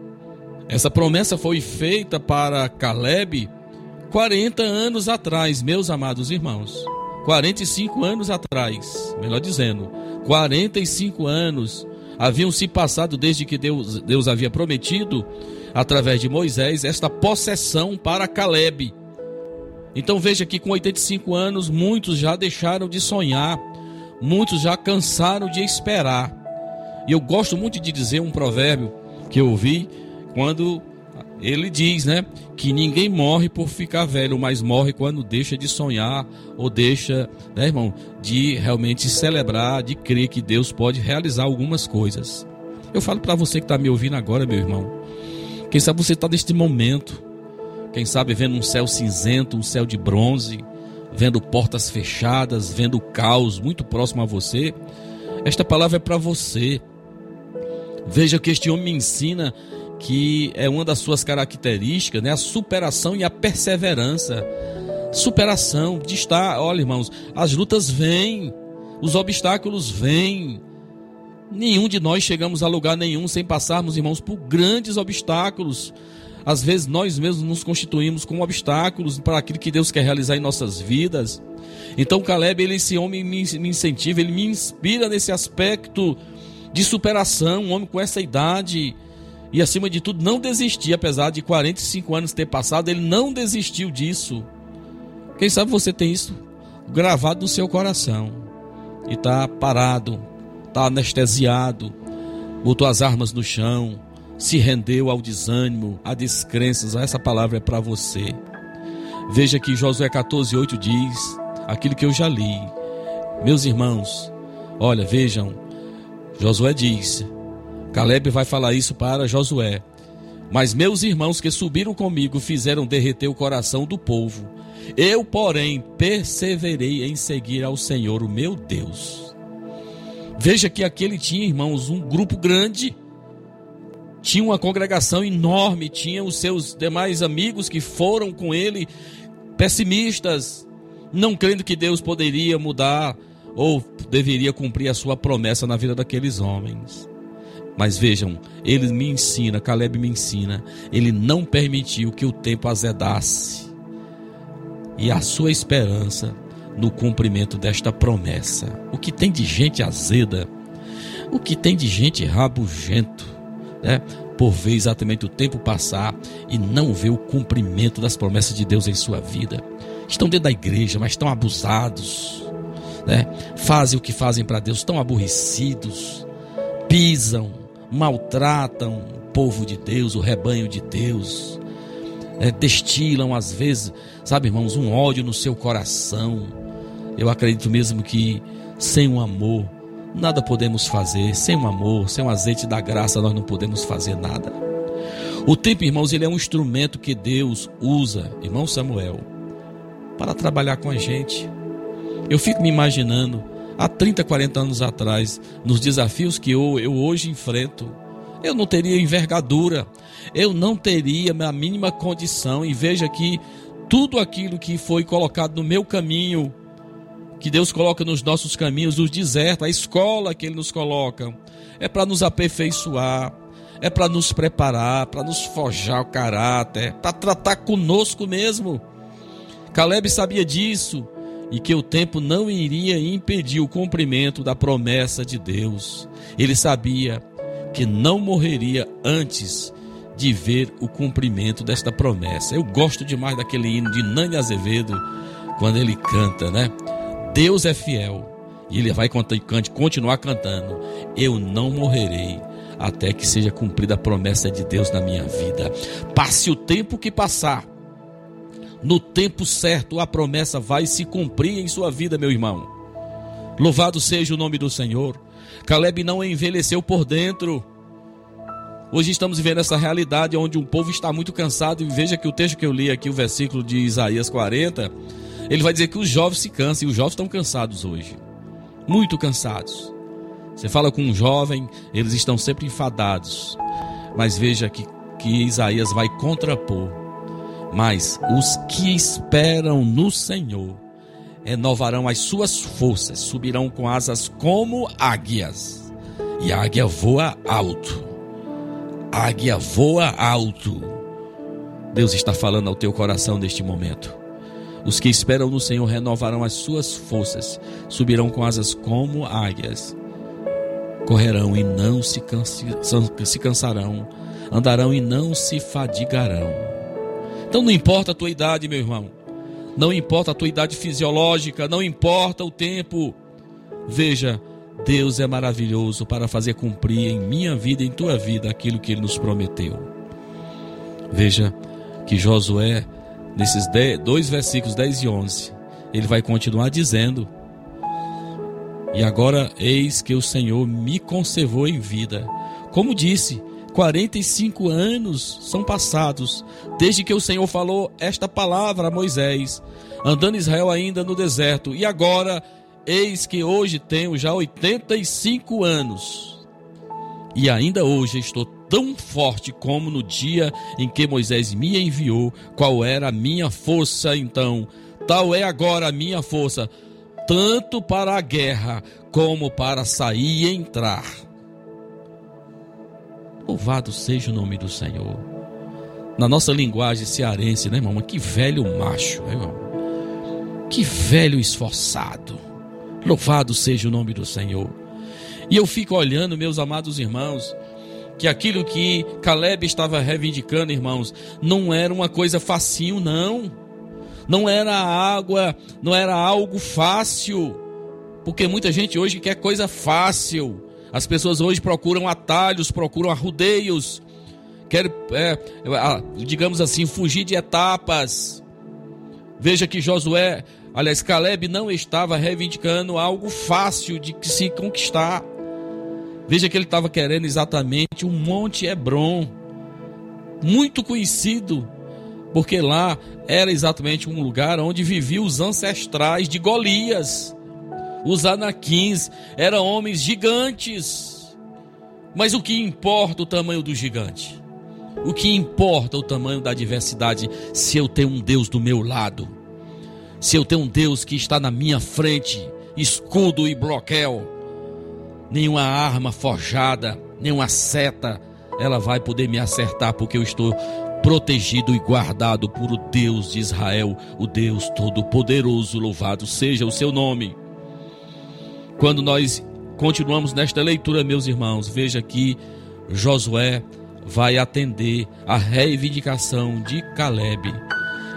Essa promessa foi feita para Caleb 40 anos atrás, meus amados irmãos. 45 anos atrás, melhor dizendo, 45 anos haviam se passado desde que Deus, Deus havia prometido, através de Moisés, esta possessão para Caleb então veja que com 85 anos, muitos já deixaram de sonhar, muitos já cansaram de esperar. E eu gosto muito de dizer um provérbio que eu ouvi quando ele diz, né, que ninguém morre por ficar velho, mas morre quando deixa de sonhar ou deixa, né, irmão, de realmente celebrar, de crer que Deus pode realizar algumas coisas. Eu falo para você que está me ouvindo agora, meu irmão. Quem sabe você está neste momento quem sabe vendo um céu cinzento, um céu de bronze, vendo portas fechadas, vendo o caos muito próximo a você. Esta palavra é para você. Veja que este homem me ensina que é uma das suas características, né? A superação e a perseverança. Superação de estar, olha, irmãos, as lutas vêm, os obstáculos vêm. Nenhum de nós chegamos a lugar nenhum sem passarmos, irmãos, por grandes obstáculos. Às vezes nós mesmos nos constituímos como obstáculos para aquilo que Deus quer realizar em nossas vidas. Então Caleb, ele, esse homem me, me incentiva, ele me inspira nesse aspecto de superação, um homem com essa idade e acima de tudo não desistir, apesar de 45 anos ter passado, ele não desistiu disso. Quem sabe você tem isso gravado no seu coração e está parado, está anestesiado, botou as armas no chão, se rendeu ao desânimo, a descrenças. Essa palavra é para você. Veja que Josué 14:8 diz aquilo que eu já li. Meus irmãos, olha, vejam, Josué diz: Caleb vai falar isso para Josué. Mas meus irmãos que subiram comigo fizeram derreter o coração do povo. Eu, porém, perseverei em seguir ao Senhor, o meu Deus. Veja que aquele tinha, irmãos, um grupo grande, tinha uma congregação enorme, tinha os seus demais amigos que foram com ele, pessimistas, não crendo que Deus poderia mudar ou deveria cumprir a sua promessa na vida daqueles homens. Mas vejam, ele me ensina, Caleb me ensina, ele não permitiu que o tempo azedasse. E a sua esperança no cumprimento desta promessa. O que tem de gente azeda, o que tem de gente rabugento, né? Por ver exatamente o tempo passar e não ver o cumprimento das promessas de Deus em sua vida. Estão dentro da igreja, mas estão abusados, né? Fazem o que fazem para Deus, estão aborrecidos, pisam, maltratam o povo de Deus, o rebanho de Deus, é, destilam às vezes, sabe, irmãos, um ódio no seu coração. Eu acredito mesmo que sem o amor nada podemos fazer, sem o amor, sem o azeite da graça nós não podemos fazer nada. O tempo, irmãos, ele é um instrumento que Deus usa, irmão Samuel, para trabalhar com a gente. Eu fico me imaginando há 30, 40 anos atrás, nos desafios que eu, eu hoje enfrento, eu não teria envergadura, eu não teria a mínima condição. E veja que tudo aquilo que foi colocado no meu caminho, que Deus coloca nos nossos caminhos, os desertos, a escola que Ele nos coloca, é para nos aperfeiçoar, é para nos preparar, para nos forjar o caráter, para tratar conosco mesmo. Caleb sabia disso e que o tempo não iria impedir o cumprimento da promessa de Deus. Ele sabia que não morreria antes de ver o cumprimento desta promessa. Eu gosto demais daquele hino de Nani Azevedo, quando ele canta, né? Deus é fiel e ele vai continuar cantando. Eu não morrerei até que seja cumprida a promessa de Deus na minha vida. Passe o tempo que passar, no tempo certo a promessa vai se cumprir em sua vida, meu irmão. Louvado seja o nome do Senhor. Caleb não envelheceu por dentro. Hoje estamos vivendo essa realidade onde um povo está muito cansado. E veja que o texto que eu li aqui, o versículo de Isaías 40, ele vai dizer que os jovens se cansam. E os jovens estão cansados hoje. Muito cansados. Você fala com um jovem, eles estão sempre enfadados. Mas veja que, que Isaías vai contrapor mas os que esperam no Senhor renovarão as suas forças, subirão com asas como águias. E a águia voa alto. A águia voa alto. Deus está falando ao teu coração neste momento. Os que esperam no Senhor renovarão as suas forças, subirão com asas como águias. Correrão e não se, se cansarão, andarão e não se fadigarão. Então não importa a tua idade, meu irmão. Não importa a tua idade fisiológica, não importa o tempo. Veja, Deus é maravilhoso para fazer cumprir em minha vida e em tua vida aquilo que ele nos prometeu. Veja que Josué, nesses dois versículos 10 e 11, ele vai continuar dizendo: E agora eis que o Senhor me conservou em vida. Como disse, 45 anos são passados desde que o Senhor falou esta palavra a Moisés, andando Israel ainda no deserto. E agora, eis que hoje tenho já 85 anos. E ainda hoje estou tão forte como no dia em que Moisés me enviou. Qual era a minha força então? Tal é agora a minha força, tanto para a guerra como para sair e entrar. Louvado seja o nome do Senhor. Na nossa linguagem cearense, né, irmão? Que velho macho, né, irmão? Que velho esforçado. Louvado seja o nome do Senhor. E eu fico olhando, meus amados irmãos, que aquilo que Caleb estava reivindicando, irmãos, não era uma coisa facinho, não. Não era água, não era algo fácil. Porque muita gente hoje quer coisa fácil. As pessoas hoje procuram atalhos, procuram arrudeios, querem, é, digamos assim, fugir de etapas. Veja que Josué, aliás, Caleb não estava reivindicando algo fácil de se conquistar. Veja que ele estava querendo exatamente um Monte Hebron, muito conhecido, porque lá era exatamente um lugar onde viviam os ancestrais de Golias. Os anaquins eram homens gigantes. Mas o que importa o tamanho do gigante? O que importa o tamanho da adversidade se eu tenho um Deus do meu lado? Se eu tenho um Deus que está na minha frente, escudo e bloqueio, nenhuma arma forjada, nenhuma seta, ela vai poder me acertar, porque eu estou protegido e guardado por o Deus de Israel, o Deus Todo-Poderoso, louvado seja o seu nome. Quando nós continuamos nesta leitura, meus irmãos, veja que Josué vai atender a reivindicação de Caleb.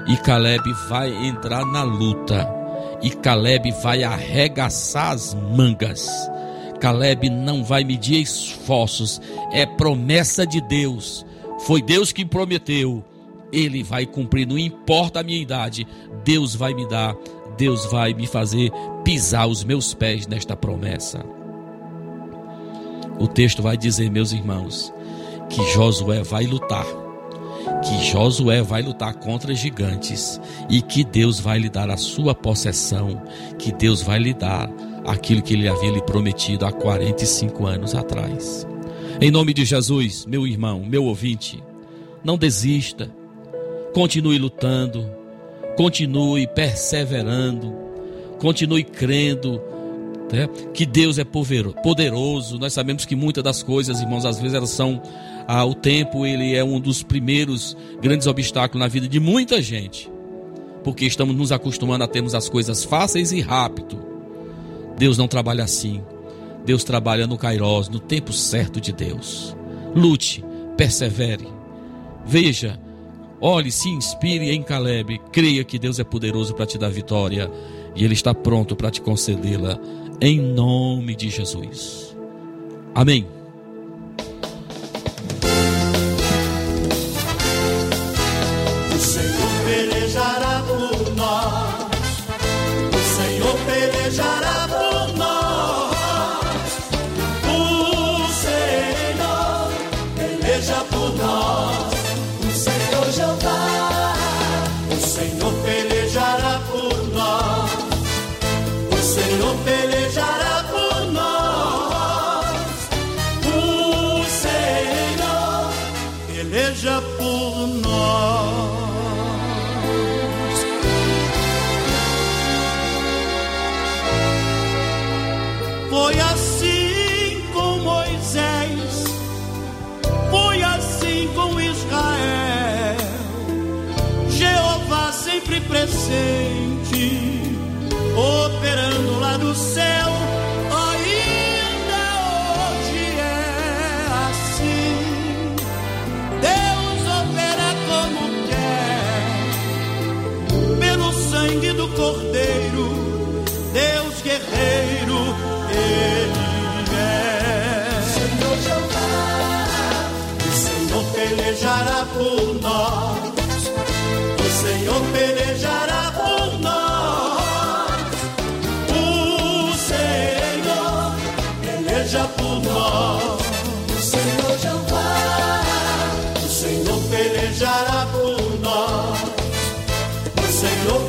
E Caleb vai entrar na luta. E Caleb vai arregaçar as mangas. Caleb não vai medir esforços, é promessa de Deus. Foi Deus que prometeu, ele vai cumprir, não importa a minha idade, Deus vai me dar, Deus vai me fazer pisar os meus pés nesta promessa. O texto vai dizer, meus irmãos, que Josué vai lutar, que Josué vai lutar contra gigantes e que Deus vai lhe dar a sua possessão, que Deus vai lhe dar aquilo que ele havia lhe prometido há 45 anos atrás. Em nome de Jesus, meu irmão, meu ouvinte, não desista, continue lutando, continue perseverando, continue crendo, né? que Deus é poderoso. Nós sabemos que muitas das coisas, irmãos, às vezes elas são ah, o tempo, ele é um dos primeiros grandes obstáculos na vida de muita gente, porque estamos nos acostumando a termos as coisas fáceis e rápido. Deus não trabalha assim. Deus trabalha no Kairos, no tempo certo de Deus. Lute, persevere. Veja, olhe, se inspire em Caleb. Creia que Deus é poderoso para te dar vitória e Ele está pronto para te concedê-la. Em nome de Jesus. Amém.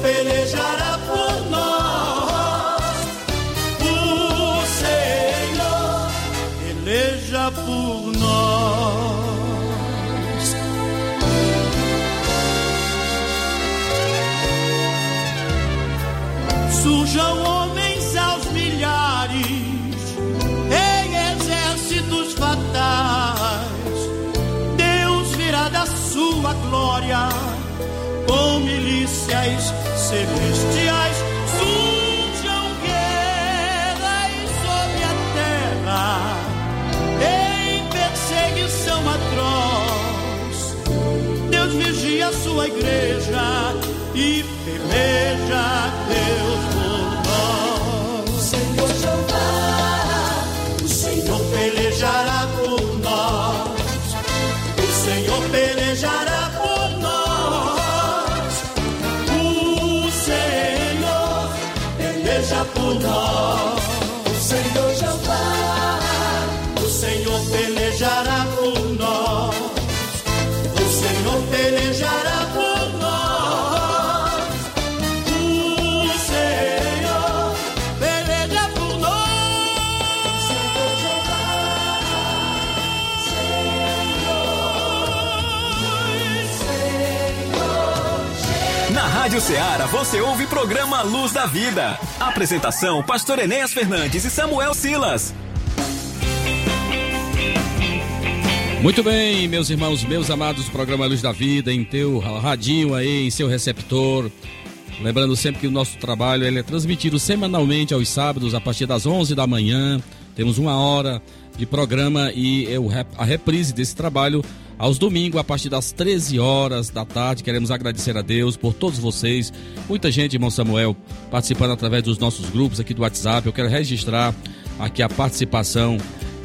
Pelejará celestiais surjam guerras sobre a terra em perseguição atroz. Deus vigia a sua igreja e peleja você ouve o programa Luz da Vida. Apresentação: Pastor Enéas Fernandes e Samuel Silas. Muito bem, meus irmãos, meus amados, programa Luz da Vida, em teu radinho aí, em seu receptor. Lembrando sempre que o nosso trabalho ele é transmitido semanalmente aos sábados, a partir das 11 da manhã. Temos uma hora de programa e a reprise desse trabalho aos domingos, a partir das 13 horas da tarde. Queremos agradecer a Deus por todos vocês. Muita gente, irmão Samuel, participando através dos nossos grupos aqui do WhatsApp. Eu quero registrar aqui a participação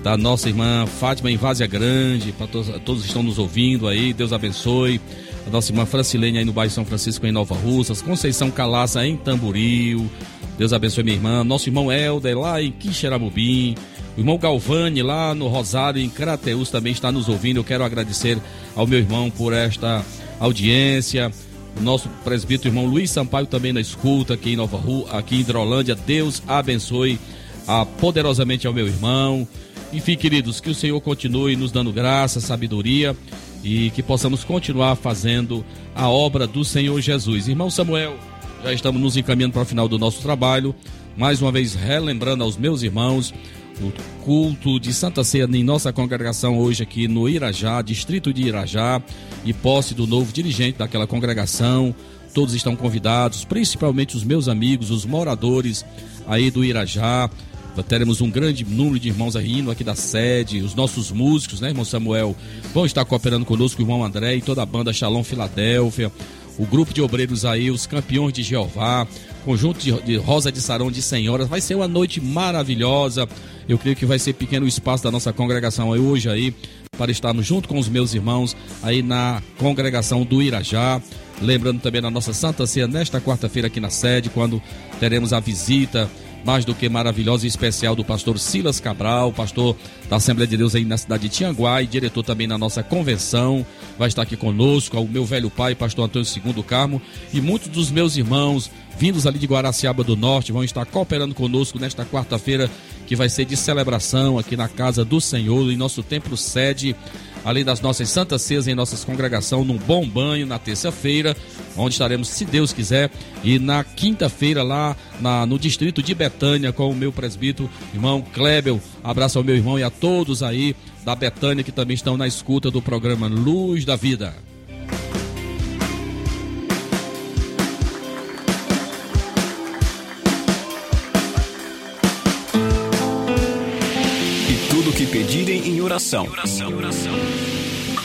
da nossa irmã Fátima em Várzea Grande, para todos, todos que estão nos ouvindo aí, Deus abençoe. A nossa irmã Francilene aí no bairro São Francisco em Nova Russas, Conceição Calaça em Tamboril. Deus abençoe minha irmã. Nosso irmão Helder lá em Quixeramobim. O irmão Galvani lá no Rosário em Crateus também está nos ouvindo. Eu quero agradecer ao meu irmão por esta audiência. O nosso presbítero irmão Luiz Sampaio também na escuta aqui em Nova Rua, aqui em Hidrolândia. Deus abençoe ah, poderosamente ao meu irmão. Enfim, queridos, que o Senhor continue nos dando graça, sabedoria e que possamos continuar fazendo a obra do Senhor Jesus. Irmão Samuel, já estamos nos encaminhando para o final do nosso trabalho. Mais uma vez, relembrando aos meus irmãos o culto de Santa Ceia em nossa congregação hoje aqui no Irajá, distrito de Irajá, e posse do novo dirigente daquela congregação. Todos estão convidados, principalmente os meus amigos, os moradores aí do Irajá. Teremos um grande número de irmãos aí indo aqui da sede, os nossos músicos, né, irmão Samuel? Vão estar cooperando conosco, o irmão André e toda a banda Shalom Filadélfia, o grupo de obreiros aí, os campeões de Jeová, conjunto de, de Rosa de Sarão de Senhoras. Vai ser uma noite maravilhosa. Eu creio que vai ser pequeno o espaço da nossa congregação aí hoje aí, para estarmos junto com os meus irmãos aí na congregação do Irajá. Lembrando também da nossa Santa Ceia nesta quarta-feira aqui na sede, quando teremos a visita mais do que maravilhosa e especial do pastor Silas Cabral, pastor da Assembleia de Deus aí na cidade de Tianguá e diretor também na nossa convenção. Vai estar aqui conosco, o meu velho pai, pastor Antônio II Carmo, e muitos dos meus irmãos vindos ali de Guaraciaba do Norte vão estar cooperando conosco nesta quarta-feira, que vai ser de celebração aqui na casa do Senhor, em nosso templo sede além das nossas santas ceias em nossas congregação, num bom banho na terça-feira, onde estaremos, se Deus quiser, e na quinta-feira lá na, no distrito de Betânia com o meu presbítero, irmão Klebel. Abraço ao meu irmão e a todos aí da Betânia que também estão na escuta do programa Luz da Vida. Em oração.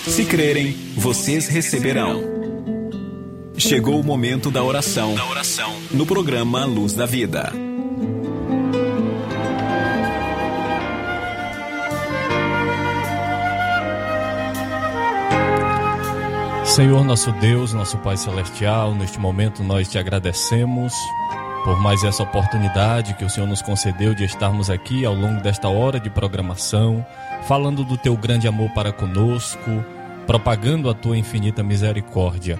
Se crerem, vocês receberão. Chegou o momento da oração. No programa Luz da Vida. Senhor nosso Deus, nosso Pai Celestial, neste momento nós te agradecemos por mais essa oportunidade que o Senhor nos concedeu de estarmos aqui ao longo desta hora de programação, falando do teu grande amor para conosco, propagando a tua infinita misericórdia.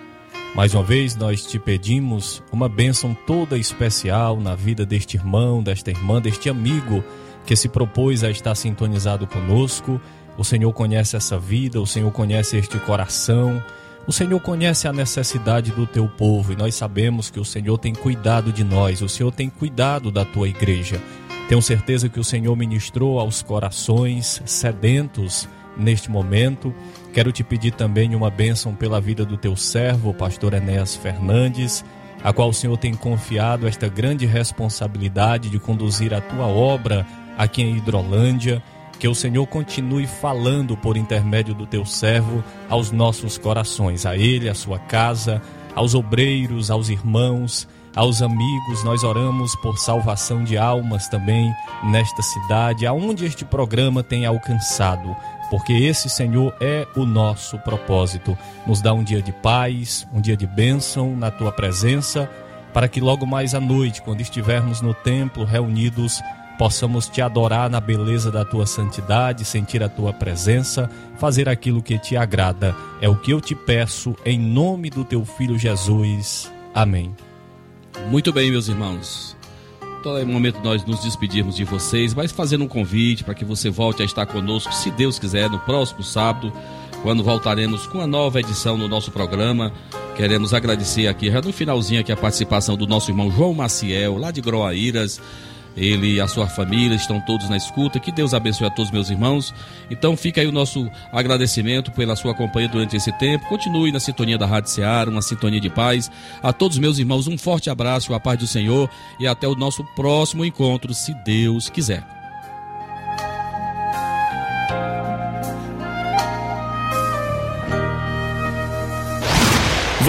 Mais uma vez nós te pedimos uma bênção toda especial na vida deste irmão, desta irmã, deste amigo que se propôs a estar sintonizado conosco. O Senhor conhece essa vida, o Senhor conhece este coração. O Senhor conhece a necessidade do teu povo e nós sabemos que o Senhor tem cuidado de nós, o Senhor tem cuidado da tua igreja. Tenho certeza que o Senhor ministrou aos corações sedentos neste momento. Quero te pedir também uma bênção pela vida do teu servo, pastor Enéas Fernandes, a qual o Senhor tem confiado esta grande responsabilidade de conduzir a tua obra aqui em Hidrolândia. Que o Senhor continue falando por intermédio do teu servo aos nossos corações, a ele, a sua casa, aos obreiros, aos irmãos, aos amigos. Nós oramos por salvação de almas também nesta cidade, aonde este programa tem alcançado porque esse Senhor é o nosso propósito. Nos dá um dia de paz, um dia de bênção na tua presença, para que logo mais à noite, quando estivermos no templo reunidos, possamos te adorar na beleza da tua santidade, sentir a tua presença, fazer aquilo que te agrada. É o que eu te peço em nome do teu filho Jesus. Amém. Muito bem, meus irmãos. Então é o momento nós nos despedirmos de vocês, mas fazendo um convite para que você volte a estar conosco, se Deus quiser, no próximo sábado, quando voltaremos com a nova edição do nosso programa. Queremos agradecer aqui, já no finalzinho aqui, a participação do nosso irmão João Maciel, lá de Groaíras ele e a sua família estão todos na escuta. Que Deus abençoe a todos meus irmãos. Então fica aí o nosso agradecimento pela sua companhia durante esse tempo. Continue na sintonia da Rádio Ceará, uma sintonia de paz. A todos meus irmãos, um forte abraço, a paz do Senhor e até o nosso próximo encontro, se Deus quiser.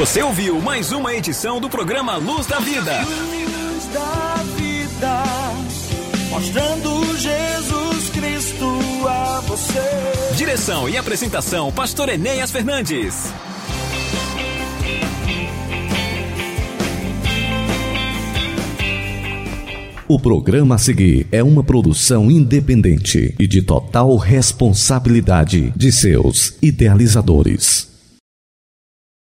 Você ouviu mais uma edição do programa Luz da Vida. Luz da vida, mostrando Jesus Cristo a você. Direção e apresentação, Pastor Enéas Fernandes. O programa a seguir é uma produção independente e de total responsabilidade de seus idealizadores.